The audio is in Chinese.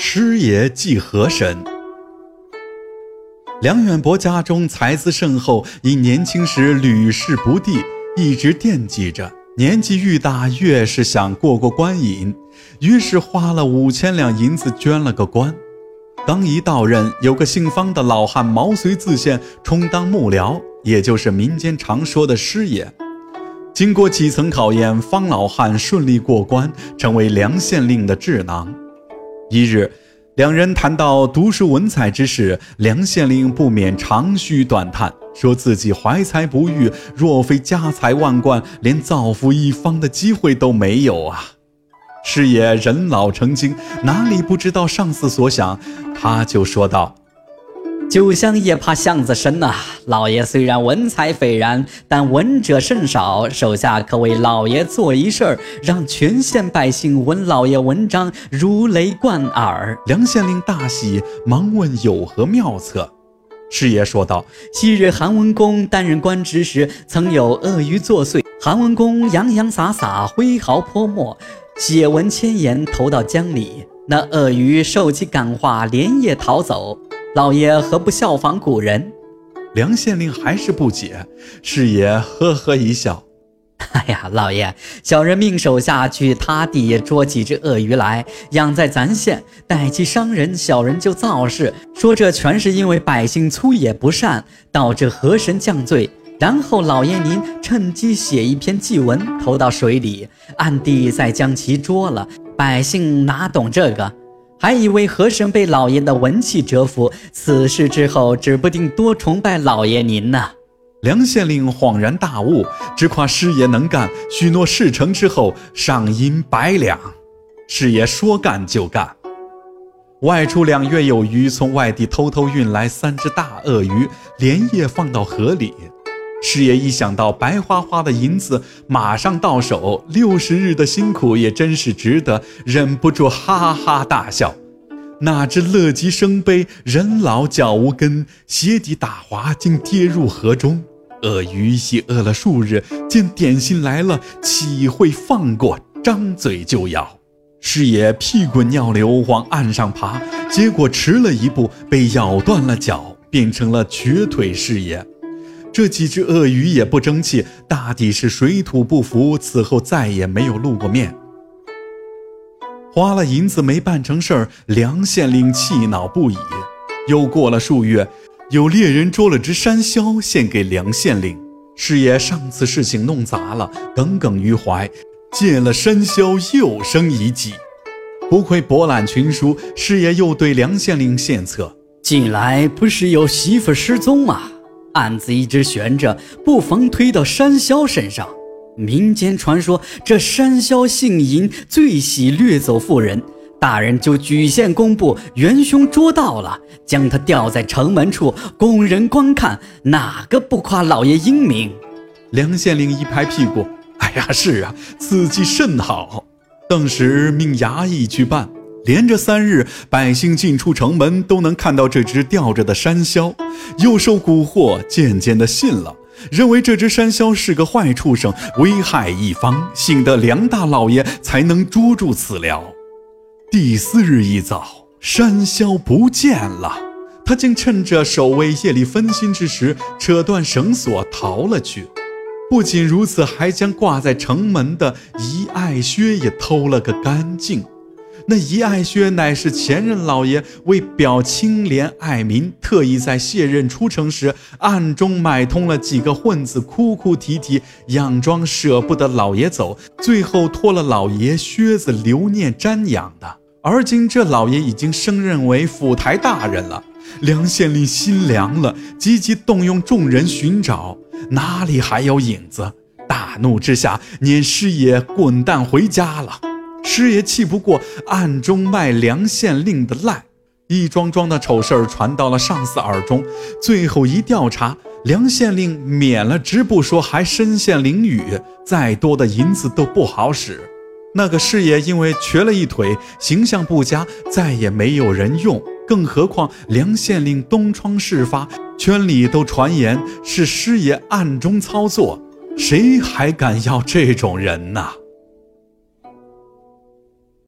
师爷祭河神。梁远伯家中才资甚厚，因年轻时屡试不第，一直惦记着。年纪愈大，越是想过过官瘾，于是花了五千两银子捐了个官。刚一到任，有个姓方的老汉毛遂自荐充当幕僚，也就是民间常说的师爷。经过几层考验，方老汉顺利过关，成为梁县令的智囊。一日，两人谈到读书文采之事，梁县令不免长吁短叹，说自己怀才不遇，若非家财万贯，连造福一方的机会都没有啊！师爷人老成精，哪里不知道上司所想，他就说道。酒香也怕巷子深呐！老爷虽然文采斐然，但闻者甚少。手下可为老爷做一事儿，让全县百姓闻老爷文章如雷贯耳。梁县令大喜，忙问有何妙策。师爷说道：“昔日韩文公担任官职时，曾有鳄鱼作祟。韩文公洋洋洒洒，挥毫泼墨，写文千言，投到江里。那鳄鱼受其感化，连夜逃走。”老爷何不效仿古人？梁县令还是不解。师爷呵呵一笑：“哎呀，老爷，小人命手下去他地捉几只鳄鱼来，养在咱县，待其伤人，小人就造势，说这全是因为百姓粗野不善，导致河神降罪。然后老爷您趁机写一篇祭文，投到水里，暗地再将其捉了。百姓哪懂这个？”还以为和珅被老爷的文气折服，此事之后指不定多崇拜老爷您呢。梁县令恍然大悟，只夸师爷能干，许诺事成之后赏银百两。师爷说干就干，外出两月有余，从外地偷偷运来三只大鳄鱼，连夜放到河里。师爷一想到白花花的银子马上到手，六十日的辛苦也真是值得，忍不住哈哈大笑。哪知乐极生悲，人老脚无根，鞋底打滑，竟跌入河中。鳄鱼已饿了数日，见点心来了，岂会放过？张嘴就咬。师爷屁滚尿流往岸上爬，结果迟了一步，被咬断了脚，变成了瘸腿师爷。这几只鳄鱼也不争气，大抵是水土不服，此后再也没有露过面。花了银子没办成事儿，梁县令气恼不已。又过了数月，有猎人捉了只山魈献给梁县令。师爷上次事情弄砸了，耿耿于怀，见了山魈又生一计。不愧博览群书，师爷又对梁县令献策：近来不是有媳妇失踪吗？案子一直悬着，不妨推到山魈身上。民间传说，这山魈姓尹，最喜掠走妇人。大人就举县公布，元凶捉到了，将他吊在城门处，供人观看。哪个不夸老爷英明？梁县令一拍屁股：“哎呀，是啊，此计甚好。”顿时命衙役去办。连着三日，百姓进出城门都能看到这只吊着的山魈，又受蛊惑，渐渐的信了，认为这只山魈是个坏畜生，危害一方，幸得梁大老爷才能捉住此僚。第四日一早，山魈不见了，他竟趁着守卫夜里分心之时，扯断绳索逃了去。不仅如此，还将挂在城门的一爱靴也偷了个干净。那一爱靴乃是前任老爷为表清廉爱民，特意在卸任出城时暗中买通了几个混子，哭哭啼啼，佯装舍不得老爷走，最后脱了老爷靴子留念瞻仰的。而今这老爷已经升任为府台大人了，梁县令心凉了，积极动用众人寻找，哪里还有影子？大怒之下，撵师爷滚蛋回家了。师爷气不过，暗中卖梁县令的赖，一桩桩的丑事儿传到了上司耳中。最后一调查，梁县令免了职不说，还身陷囹圄，再多的银子都不好使。那个师爷因为瘸了一腿，形象不佳，再也没有人用。更何况梁县令东窗事发，圈里都传言是师爷暗中操作，谁还敢要这种人呢？